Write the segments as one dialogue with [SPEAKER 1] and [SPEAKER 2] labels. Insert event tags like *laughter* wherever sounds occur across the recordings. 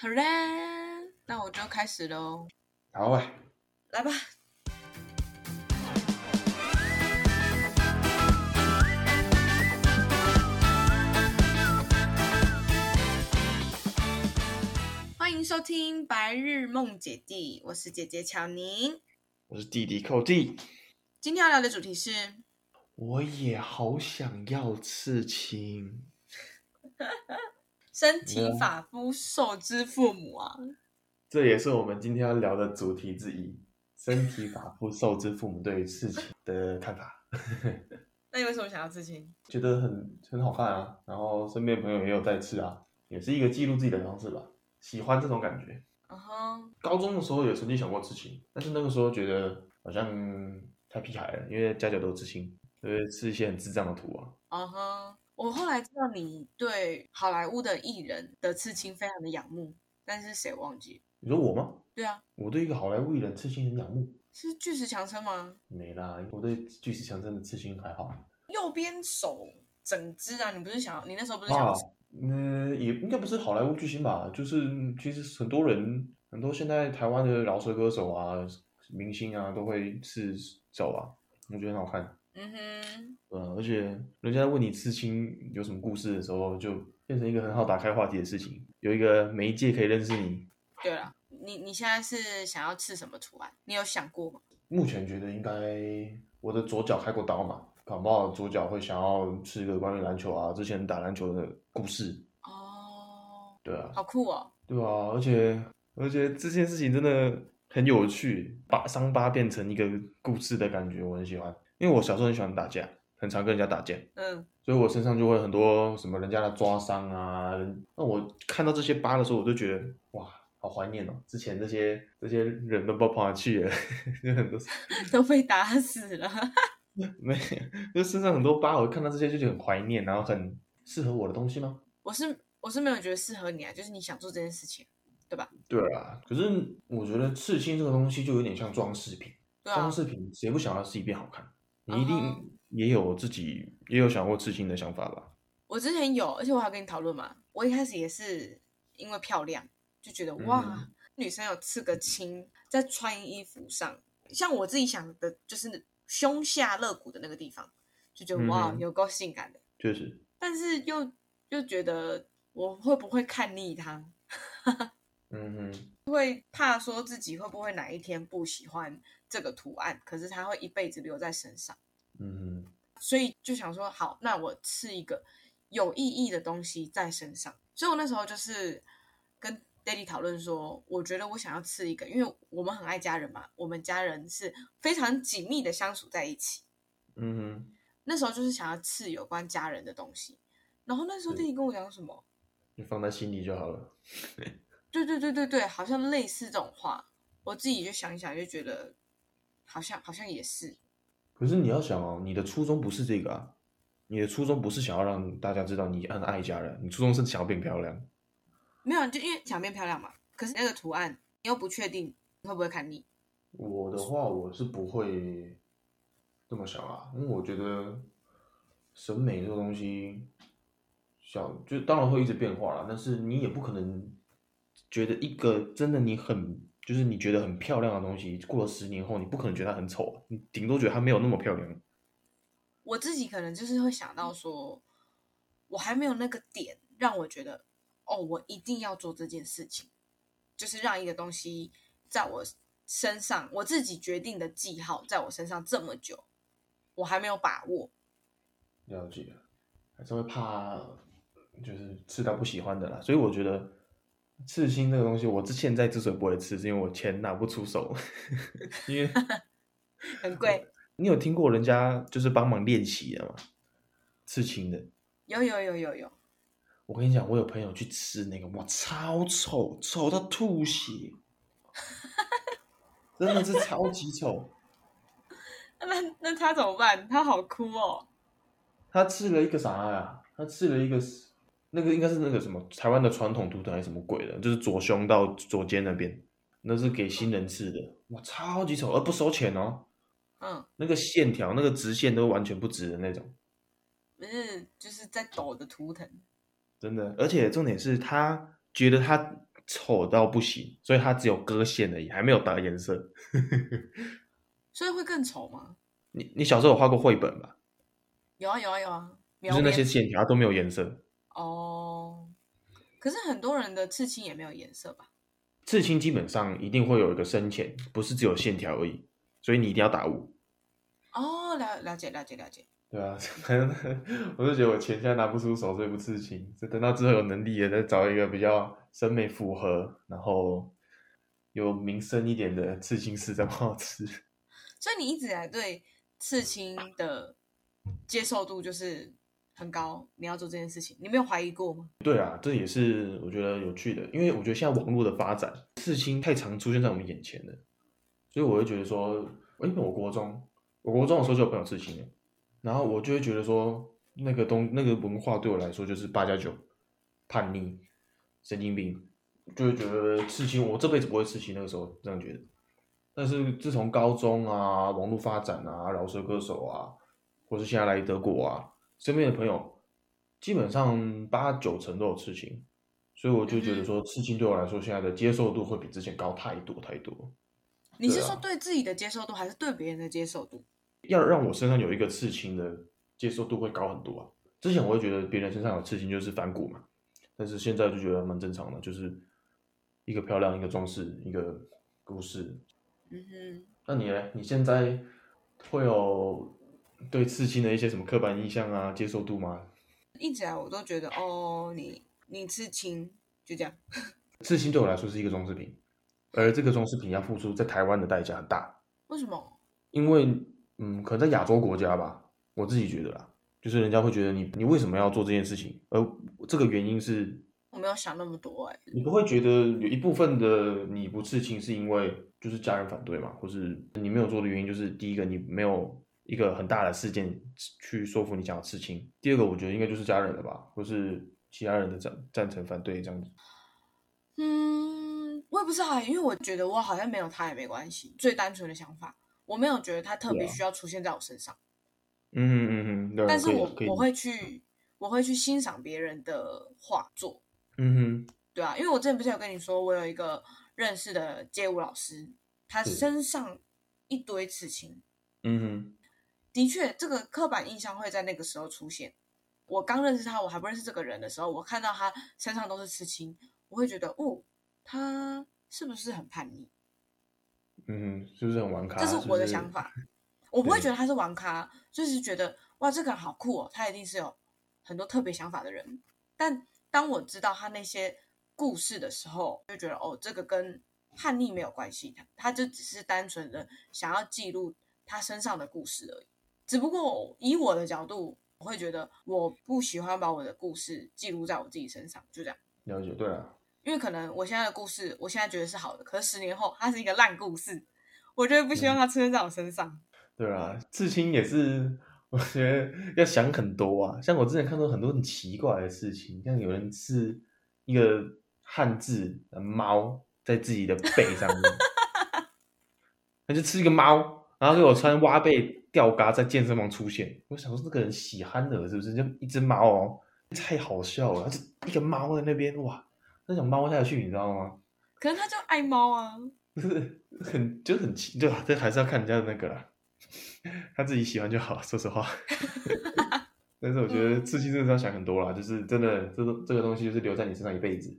[SPEAKER 1] 好啦，那我就开始喽。
[SPEAKER 2] 好啊，
[SPEAKER 1] 来吧。欢迎收听《白日梦姐弟》，我是姐姐乔宁，
[SPEAKER 2] 我是弟弟寇弟。
[SPEAKER 1] 今天要聊的主题是，
[SPEAKER 2] 我也好想要刺青。*laughs*
[SPEAKER 1] 身体发肤受之父母啊，
[SPEAKER 2] 这也是我们今天要聊的主题之一。身体发肤受之父母对于刺青的看法。*laughs*
[SPEAKER 1] 那你为什么想要刺青？
[SPEAKER 2] 觉得很很好看啊，然后身边朋友也有在刺啊，也是一个记录自己的方式吧。喜欢这种感觉。
[SPEAKER 1] 嗯哼。高
[SPEAKER 2] 中的时候也曾经想过刺青，但是那个时候觉得好像太屁孩了，因为家家都刺青，就会刺一些很智障的图啊。
[SPEAKER 1] 啊哼。我后来知道你对好莱坞的艺人的刺青非常的仰慕，但是谁忘记？
[SPEAKER 2] 你说我吗？
[SPEAKER 1] 对啊，
[SPEAKER 2] 我对一个好莱坞艺人刺青很仰慕。
[SPEAKER 1] 是巨石强森吗？
[SPEAKER 2] 没啦，我对巨石强森的刺青还好。
[SPEAKER 1] 右边手整只啊，你不是想？你那时候不是想要？
[SPEAKER 2] 嗯、啊呃，也应该不是好莱坞巨星吧？就是其实很多人，很多现在台湾的饶舌歌手啊、明星啊，都会刺手啊，我觉得很好看。嗯哼，嗯，而且人家问你刺青有什么故事的时候，就变成一个很好打开话题的事情。有一个媒介可以认识你。
[SPEAKER 1] 对了，你你现在是想要刺什么图案？你有想过吗？
[SPEAKER 2] 目前觉得应该我的左脚开过刀嘛，搞不好左脚会想要刺一个关于篮球啊，之前打篮球的故事。哦，对啊，
[SPEAKER 1] 好酷哦。
[SPEAKER 2] 对啊，而且而且这件事情真的很有趣，把伤疤变成一个故事的感觉，我很喜欢。因为我小时候很喜欢打架，很常跟人家打架，嗯，所以我身上就会很多什么人家的抓伤啊。那我看到这些疤的时候，我就觉得哇，好怀念哦！之前这些这些人都不知道跑哪去了，*laughs* 就很多 *laughs*
[SPEAKER 1] 都被打死了。
[SPEAKER 2] 没，就身上很多疤，我看到这些就觉得很怀念，然后很适合我的东西吗？
[SPEAKER 1] 我是我是没有觉得适合你啊，就是你想做这件事情，对吧？
[SPEAKER 2] 对啊，可是我觉得刺青这个东西就有点像装饰品，对啊，装饰品谁不想要自己变好看？你一定也有自己、uh -huh. 也有想过刺青的想法吧？
[SPEAKER 1] 我之前有，而且我还跟你讨论嘛。我一开始也是因为漂亮，就觉得哇、嗯，女生有刺个青在穿衣服上，像我自己想的，就是胸下肋骨的那个地方，就觉得哇，有够性感的。
[SPEAKER 2] 确实，
[SPEAKER 1] 但是又又觉得我会不会看腻它？*laughs*
[SPEAKER 2] 嗯哼，
[SPEAKER 1] 会怕说自己会不会哪一天不喜欢这个图案，可是它会一辈子留在身上。
[SPEAKER 2] 嗯哼，
[SPEAKER 1] 所以就想说，好，那我刺一个有意义的东西在身上。所以我那时候就是跟 Daddy 讨论说，我觉得我想要刺一个，因为我们很爱家人嘛，我们家人是非常紧密的相处在一起。
[SPEAKER 2] 嗯哼，
[SPEAKER 1] 那时候就是想要刺有关家人的东西。然后那时候 Daddy 跟我讲什么？
[SPEAKER 2] 你放在心里就好了。
[SPEAKER 1] 对对对对对，好像类似这种话，我自己就想一想，就觉得好像好像也是。
[SPEAKER 2] 可是你要想哦，你的初衷不是这个啊，你的初衷不是想要让大家知道你很爱家人，你初衷是想要变漂亮。
[SPEAKER 1] 没有，就因为想变漂亮嘛。可是那个图案你又不确定会不会看腻。
[SPEAKER 2] 我的话，我是不会这么想啊，因为我觉得审美这个东西，想就当然会一直变化啦，但是你也不可能。觉得一个真的你很就是你觉得很漂亮的东西，过了十年后，你不可能觉得它很丑，你顶多觉得它没有那么漂亮。
[SPEAKER 1] 我自己可能就是会想到说，我还没有那个点让我觉得，哦，我一定要做这件事情，就是让一个东西在我身上，我自己决定的记号在我身上这么久，我还没有把握。
[SPEAKER 2] 了解，还是会怕，就是吃到不喜欢的啦，所以我觉得。刺青这个东西，我之现在之所以不会刺，是因为我钱拿不出手，*laughs* 因为 *laughs*
[SPEAKER 1] 很贵。
[SPEAKER 2] 你有听过人家就是帮忙练习的吗？刺青的？
[SPEAKER 1] 有有有有有。
[SPEAKER 2] 我跟你讲，我有朋友去吃那个，哇，超丑，丑到吐血，真的是超级丑。*laughs*
[SPEAKER 1] 那那他怎么办？他好哭哦。
[SPEAKER 2] 他刺了一个啥呀？他刺了一个。那个应该是那个什么台湾的传统图腾还是什么鬼的，就是左胸到左肩那边，那是给新人刺的，哇，超级丑，而不收钱哦。
[SPEAKER 1] 嗯，
[SPEAKER 2] 那个线条，那个直线都完全不直的那种，
[SPEAKER 1] 不是就是在抖的图腾，
[SPEAKER 2] 真的，而且重点是他觉得他丑到不行，所以他只有割线而已，还没有打颜色。*laughs*
[SPEAKER 1] 所以会更丑吗？
[SPEAKER 2] 你你小时候有画过绘本吧？
[SPEAKER 1] 有啊有啊有啊，
[SPEAKER 2] 就是那些线条都没有颜色。
[SPEAKER 1] 哦，可是很多人的刺青也没有颜色吧？
[SPEAKER 2] 刺青基本上一定会有一个深浅，不是只有线条而已，所以你一定要打雾。
[SPEAKER 1] 哦，了了解了解了解。
[SPEAKER 2] 对啊，*laughs* 我就觉得我钱现在拿不出手，所以不刺青。就等到之后有能力了，再找一个比较审美符合，然后有名声一点的刺青师再帮我刺。
[SPEAKER 1] 所以你一直以来对刺青的接受度就是很高，你要做这件事情，你没有怀疑过吗？
[SPEAKER 2] 对啊，这也是我觉得有趣的，因为我觉得现在网络的发展，刺青太常出现在我们眼前了，所以我会觉得说，哎，我国中，我国中的时候就有朋友刺青了。然后我就会觉得说，那个东那个文化对我来说就是八加九，叛逆，神经病，就会觉得刺青，我这辈子不会刺青。那个时候这样觉得。但是自从高中啊，网络发展啊，饶舌歌手啊，或是现在来德国啊，身边的朋友基本上八九成都有刺青，所以我就觉得说，刺青对我来说现在的接受度会比之前高太多太多。
[SPEAKER 1] 你是说对自己的接受度，还是对别人的接受度？
[SPEAKER 2] 要让我身上有一个刺青的接受度会高很多啊！之前我会觉得别人身上有刺青就是反骨嘛，但是现在就觉得蛮正常的，就是一个漂亮，一个装饰，一个故事。
[SPEAKER 1] 嗯哼。
[SPEAKER 2] 那你呢？你现在会有对刺青的一些什么刻板印象啊、接受度吗？
[SPEAKER 1] 一直来我都觉得哦，你你刺青就这样。*laughs*
[SPEAKER 2] 刺青对我来说是一个装饰品，而这个装饰品要付出在台湾的代价很大。
[SPEAKER 1] 为什么？
[SPEAKER 2] 因为。嗯，可能在亚洲国家吧，我自己觉得啦，就是人家会觉得你，你为什么要做这件事情？而这个原因是，
[SPEAKER 1] 我没有想那么多哎。
[SPEAKER 2] 你不会觉得有一部分的你不刺青是因为就是家人反对嘛，或是你没有做的原因就是第一个你没有一个很大的事件去说服你想要刺青，第二个我觉得应该就是家人了吧，或是其他人的赞赞成反对这样子。
[SPEAKER 1] 嗯，我也不知道，因为我觉得我好像没有他也没关系，最单纯的想法。我没有觉得他特别需要出现在我身上，
[SPEAKER 2] 嗯嗯嗯嗯，
[SPEAKER 1] 但是我我会去我会去欣赏别人的画作，
[SPEAKER 2] 嗯哼，
[SPEAKER 1] 对啊，因为我之前不是有跟你说，我有一个认识的街舞老师，他身上一堆刺青，
[SPEAKER 2] 嗯哼，
[SPEAKER 1] 的确，这个刻板印象会在那个时候出现。我刚认识他，我还不认识这个人的时候，我看到他身上都是刺青，我会觉得，哦，他是不是很叛逆？
[SPEAKER 2] 嗯，是不是很玩咖？
[SPEAKER 1] 这是我的想法，是是我不会觉得他是玩咖，就是觉得哇，这个人好酷哦，他一定是有很多特别想法的人。但当我知道他那些故事的时候，就觉得哦，这个跟叛逆没有关系，他他就只是单纯的想要记录他身上的故事而已。只不过以我的角度，我会觉得我不喜欢把我的故事记录在我自己身上，就这样。
[SPEAKER 2] 了解，对啊。
[SPEAKER 1] 因为可能我现在的故事，我现在觉得是好的，可是十年后它是一个烂故事，我觉得不希望它出现在我身上。
[SPEAKER 2] 嗯、对啊，刺青也是，我觉得要想很多啊。像我之前看到很多很奇怪的事情，像有人是一个汉字的猫在自己的背上面，*laughs* 他就吃一个猫，然后给我穿挖背吊嘎在健身房出现。我想说这个人喜憨的是不是？就一只猫哦，太好笑了，就一个猫在那边哇。那想猫下去，你知道吗？
[SPEAKER 1] 可能他就爱猫啊，
[SPEAKER 2] 很就很奇，对吧？这还是要看人家的那个啦，他自己喜欢就好。说实话，*laughs* 但是我觉得刺青真的是要想很多啦，就是真的，这个这个东西就是留在你身上一辈子。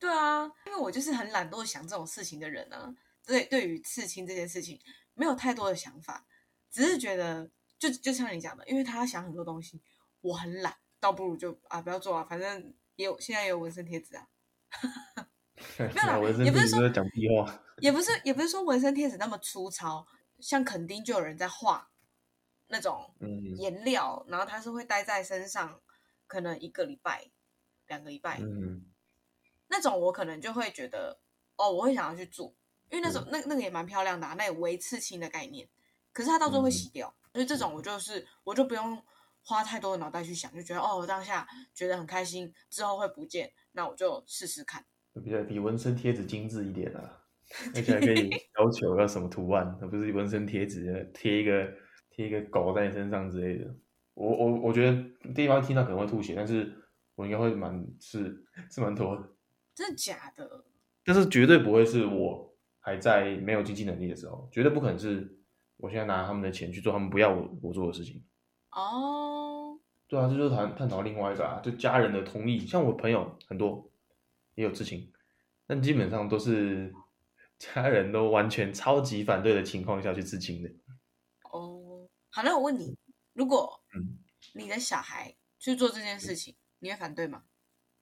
[SPEAKER 1] 对啊，因为我就是很懒惰想这种事情的人啊。对，对于刺青这件事情，没有太多的想法，只是觉得就就像你讲的，因为他要想很多东西，我很懒，倒不如就啊不要做啊，反正。也有现在也有纹身贴纸啊，*laughs* 没有啦，也不是说讲屁话，也不是也不是说纹身贴纸那么粗糙，像肯定就有人在画那种颜料，嗯、然后他是会待在身上，可能一个礼拜、两个礼拜，
[SPEAKER 2] 嗯，
[SPEAKER 1] 那种我可能就会觉得哦，我会想要去做，因为那种、嗯、那那个也蛮漂亮的、啊，那有微刺青的概念，可是它到最后会洗掉，嗯、所以这种我就是我就不用。花太多的脑袋去想，就觉得哦，我当下觉得很开心，之后会不见，那我就试试看。
[SPEAKER 2] 比较比纹身贴纸精致一点啊，*laughs* 而且还可以要求要什么图案，而不是纹身贴纸贴一个贴一个狗在你身上之类的。我我我觉得第一方听到可能会吐血，但是我应该会蛮是是蛮多的。
[SPEAKER 1] 真的假的？
[SPEAKER 2] 但是绝对不会是我还在没有经济能力的时候，绝对不可能是我现在拿他们的钱去做他们不要我我做的事情。
[SPEAKER 1] 哦，
[SPEAKER 2] 对啊，这就是谈探讨另外一个啊，就家人的同意。像我朋友很多也有知情，但基本上都是家人都完全超级反对的情况下去知情的。
[SPEAKER 1] 哦，好，那我问你，如果你的小孩去做这件事情，嗯、你会反对吗？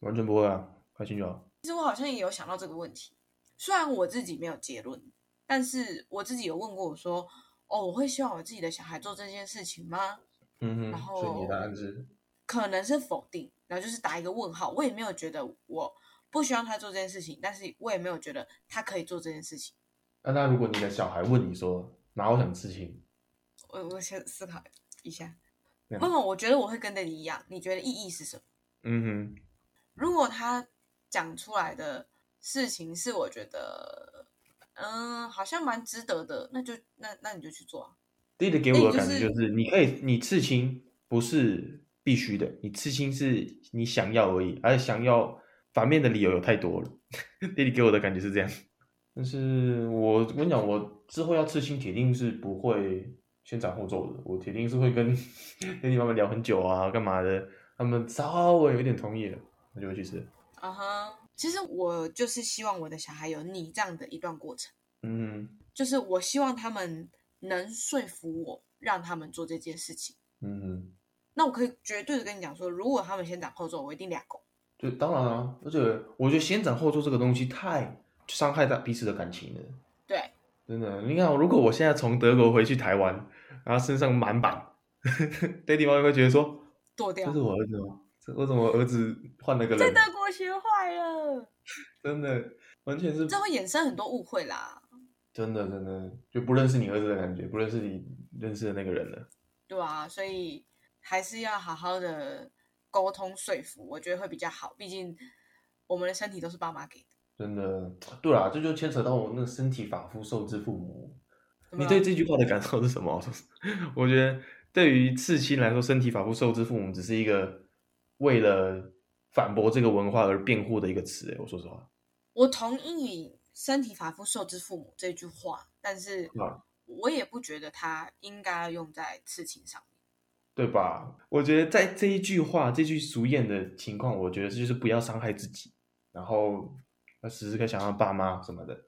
[SPEAKER 2] 完全不会啊，开心就好。
[SPEAKER 1] 其实我好像也有想到这个问题，虽然我自己没有结论，但是我自己有问过我说：“哦，我会希望我自己的小孩做这件事情吗？”
[SPEAKER 2] 嗯哼。
[SPEAKER 1] 然后，
[SPEAKER 2] 所以你的答案是？
[SPEAKER 1] 可能是否定，然后就是打一个问号。我也没有觉得我不希望他做这件事情，但是我也没有觉得他可以做这件事情。
[SPEAKER 2] 那那如果你的小孩问你说：“哪有什么事情？”
[SPEAKER 1] 我我先思考一下。问问，我觉得我会跟着你一样。你觉得意义是什么？
[SPEAKER 2] 嗯哼。
[SPEAKER 1] 如果他。讲出来的事情是我觉得，嗯，好像蛮值得的，那就那那你就去做啊。
[SPEAKER 2] 第一个给我的感觉就是，你可以，你刺青不是必须的，你刺青是你想要而已，而且想要反面的理由有太多了。*laughs* 弟弟给我的感觉是这样，但是我跟你讲，我之后要刺青，铁定是不会先斩后奏的，我铁定是会跟 *laughs* 弟弟妈妈聊很久啊，干嘛的，他们稍微有一点同意了，我就会去刺。
[SPEAKER 1] 嗯哼，uh huh. 其实我就是希望我的小孩有你这样的一段过程，
[SPEAKER 2] 嗯，
[SPEAKER 1] 就是我希望他们能说服我，让他们做这件事情，
[SPEAKER 2] 嗯，
[SPEAKER 1] 那我可以绝对的跟你讲说，如果他们先斩后奏，我一定俩狗。
[SPEAKER 2] 对，当然啊，而且我觉得先斩后奏这个东西太伤害到彼此的感情了，
[SPEAKER 1] 对，
[SPEAKER 2] 真的，你看，如果我现在从德国回去台湾，然后身上满版，*laughs* 爹地妈会觉得说，
[SPEAKER 1] 剁掉，
[SPEAKER 2] 这是我儿子吗？我怎么儿子换了个人？
[SPEAKER 1] 在德国学坏了，*laughs*
[SPEAKER 2] 真的完全是，
[SPEAKER 1] 这会衍生很多误会啦。
[SPEAKER 2] 真的真的就不认识你儿子的感觉，不认识你认识的那个人了。
[SPEAKER 1] 对啊，所以还是要好好的沟通说服，我觉得会比较好。毕竟我们的身体都是爸妈给的。
[SPEAKER 2] 真的，对啊，这就牵扯到我那个身体发肤受之父母。你对这句话的感受是什么？*laughs* 我觉得对于刺青来说，身体发肤受之父母只是一个。为了反驳这个文化而辩护的一个词，哎，我说实话，
[SPEAKER 1] 我同意“身体发肤受之父母”这句话，但是我也不觉得它应该用在刺青上面，
[SPEAKER 2] 对吧？我觉得在这一句话、这句俗谚的情况，我觉得就是不要伤害自己，然后要时时刻想到爸妈什么的。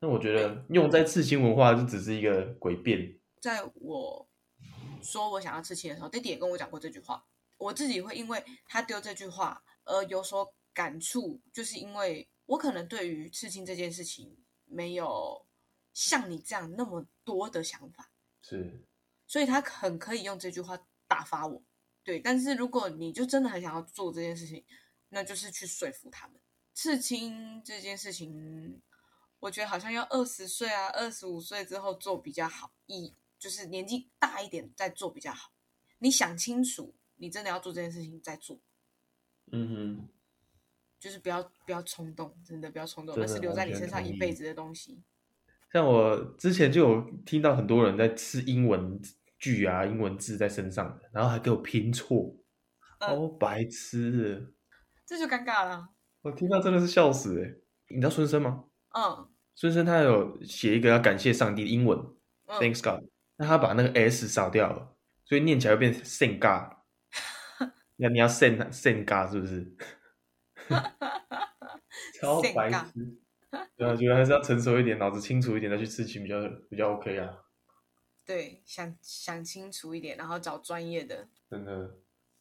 [SPEAKER 2] 那我觉得用在刺青文化就只是一个诡辩。
[SPEAKER 1] 在我说我想要刺青的时候，弟弟也跟我讲过这句话。我自己会因为他丢这句话而有所感触，就是因为我可能对于刺青这件事情没有像你这样那么多的想法，
[SPEAKER 2] 是，
[SPEAKER 1] 所以他很可以用这句话打发我。对，但是如果你就真的很想要做这件事情，那就是去说服他们。刺青这件事情，我觉得好像要二十岁啊，二十五岁之后做比较好，以就是年纪大一点再做比较好。你想清楚。你真的要做这件事情，再做。
[SPEAKER 2] 嗯哼，
[SPEAKER 1] 就是不要不要冲动，真的不要冲动，那是留在你身上一辈子的东西。
[SPEAKER 2] 像我之前就有听到很多人在吃英文句啊、英文字在身上，然后还给我拼错，好、嗯、白痴，
[SPEAKER 1] 这就尴尬了。
[SPEAKER 2] 我听到真的是笑死哎！你知道孙生吗？
[SPEAKER 1] 嗯，
[SPEAKER 2] 孙生他有写一个要感谢上帝的英文、嗯、，Thanks God，那他把那个 S 扫掉了，所以念起来会变成 Thank God。那你要 send send 嘎是不是？*laughs* 超白痴！对啊，我觉得还是要成熟一点，脑子清楚一点再去刺青比较比较 OK 啊。
[SPEAKER 1] 对，想想清楚一点，然后找专业的。
[SPEAKER 2] 真的，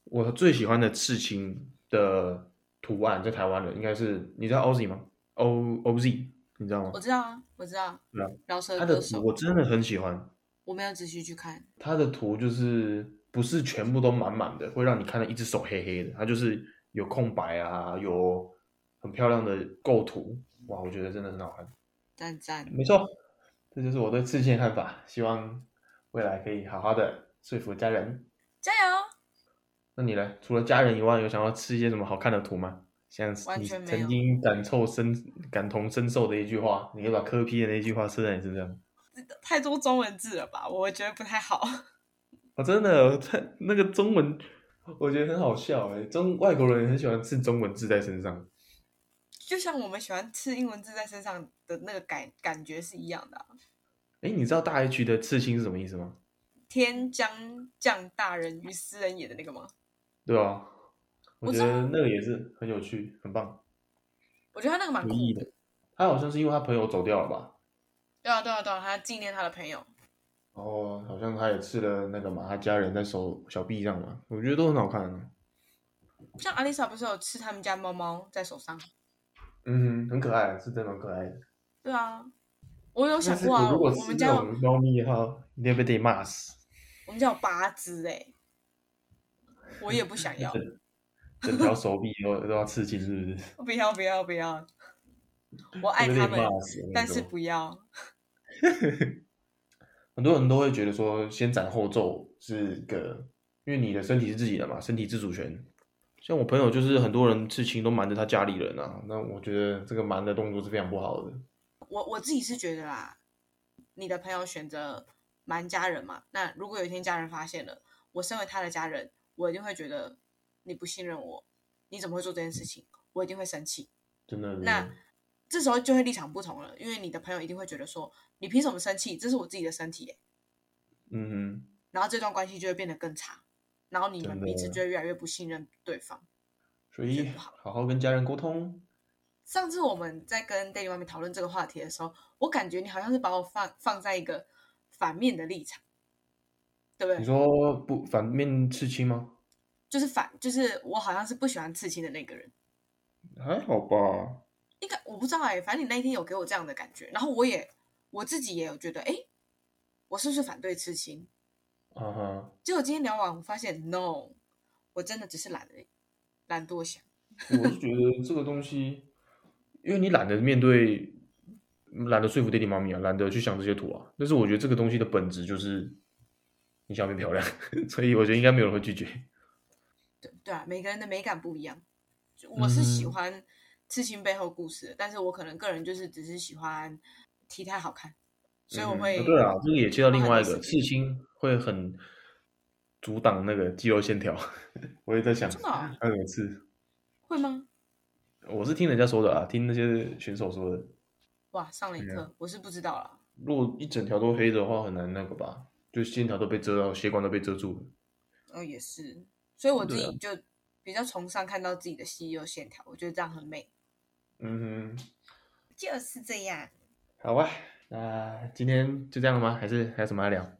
[SPEAKER 2] 我最喜欢的刺青的图案在台湾的应该是，你知道 Ozzy 吗？O OZ，你知道吗？
[SPEAKER 1] 我知道啊，我知道。
[SPEAKER 2] 对啊，
[SPEAKER 1] 饶舌
[SPEAKER 2] 歌手，他的图我真的很喜欢。
[SPEAKER 1] 我没有仔细去看
[SPEAKER 2] 他的图，就是。不是全部都满满的，会让你看到一只手黑黑的。它就是有空白啊，有很漂亮的构图，哇，我觉得真的很好看。
[SPEAKER 1] 赞赞，
[SPEAKER 2] 没错，这就是我对刺青的看法。希望未来可以好好的说服家人，
[SPEAKER 1] 加油。
[SPEAKER 2] 那你呢？除了家人以外，有想要吃一些什么好看的图吗？像你曾经感受深、感同身受的一句话，你可以把柯 P 的那句话刺在你身上。
[SPEAKER 1] 太多中文字了吧？我觉得不太好。
[SPEAKER 2] 我、哦、真的，他那个中文，我觉得很好笑哎。中外国人很喜欢刺中文字在身上，
[SPEAKER 1] 就像我们喜欢刺英文字在身上的那个感感觉是一样的啊。
[SPEAKER 2] 哎，你知道大 H 的刺青是什么意思吗？
[SPEAKER 1] 天将降大任于斯人也的那个吗？
[SPEAKER 2] 对啊，我觉得那个也是很有趣，很棒。
[SPEAKER 1] 我觉得他那个蛮酷的。
[SPEAKER 2] 他好像是因为他朋友走掉了吧？
[SPEAKER 1] 对啊，对啊，对啊，他纪念他的朋友。
[SPEAKER 2] 然后好像他也刺了那个嘛，他家人在手小臂上嘛，我觉得都很好看。
[SPEAKER 1] 像阿丽莎不是有刺他们家猫猫在手上？
[SPEAKER 2] 嗯哼，很可爱，是真的很可爱的。
[SPEAKER 1] 对啊，我有想过啊，
[SPEAKER 2] 如果
[SPEAKER 1] 我们家有
[SPEAKER 2] 猫咪的话，你会被得骂死。
[SPEAKER 1] 我们家有八只哎，我也不想要。*laughs*
[SPEAKER 2] 整条手臂都都要刺青，是不是？
[SPEAKER 1] 不要不要不要！我爱他们，但是不要。*laughs* *laughs*
[SPEAKER 2] 很多人都会觉得说，先斩后奏是个，因为你的身体是自己的嘛，身体自主权。像我朋友就是很多人刺青都瞒着他家里人啊，那我觉得这个瞒的动作是非常不好的。
[SPEAKER 1] 我我自己是觉得啦，你的朋友选择瞒家人嘛，那如果有一天家人发现了，我身为他的家人，我一定会觉得。你不信任我，你怎么会做这件事情？我一定会生气。
[SPEAKER 2] 真的。
[SPEAKER 1] 那这时候就会立场不同了，因为你的朋友一定会觉得说，你凭什么生气？这是我自己的身体耶。
[SPEAKER 2] 嗯哼。
[SPEAKER 1] 然后这段关系就会变得更差，然后你们彼此就会越来越不信任对方。
[SPEAKER 2] 所以好好跟家人沟通。
[SPEAKER 1] 上次我们在跟 Daddy 妈咪讨论这个话题的时候，我感觉你好像是把我放放在一个反面的立场，对不对？
[SPEAKER 2] 你说不反面刺青吗？
[SPEAKER 1] 就是反，就是我好像是不喜欢刺青的那个人，
[SPEAKER 2] 还好吧？
[SPEAKER 1] 应该我不知道哎、欸，反正你那一天有给我这样的感觉，然后我也我自己也有觉得，哎、欸，我是不是反对刺青？
[SPEAKER 2] 啊哈！
[SPEAKER 1] 结果今天聊完，我发现，no，我真的只是懒得懒多想。
[SPEAKER 2] 我是觉得这个东西，因为你懒得面对，懒得说服爹地妈咪啊，懒得去想这些图啊。但是我觉得这个东西的本质就是你想变漂亮，*laughs* 所以我觉得应该没有人会拒绝。
[SPEAKER 1] 对啊，每个人的美感不一样。我是喜欢刺青背后故事但是我可能个人就是只是喜欢体态好看，所以我会。
[SPEAKER 2] 嗯、对啊，这个也接到另外一个刺青会很阻挡那个肌肉线条。*laughs* 我也在想，真的、啊还有刺
[SPEAKER 1] 会吗？
[SPEAKER 2] 我是听人家说的啊，听那些选手说的。
[SPEAKER 1] 哇，上了一课，我是不知道啦。
[SPEAKER 2] 如果一整条都黑的话，很难那个吧？就线条都被遮到，血管都被遮住了。
[SPEAKER 1] 哦，也是。所以我自己就比较崇尚看到自己的肌肉线条，我觉得这样很美。
[SPEAKER 2] 嗯哼，
[SPEAKER 1] 就是这样。
[SPEAKER 2] 好吧，那今天就这样了吗？还是还有什么要聊？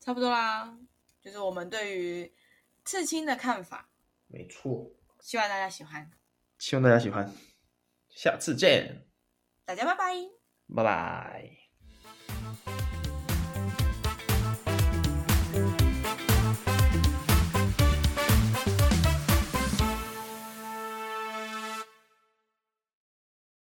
[SPEAKER 1] 差不多啦，就是我们对于刺青的看法。
[SPEAKER 2] 没错，
[SPEAKER 1] 希望大家喜欢。
[SPEAKER 2] 希望大家喜欢，下次见。
[SPEAKER 1] 大家拜拜。
[SPEAKER 2] 拜拜。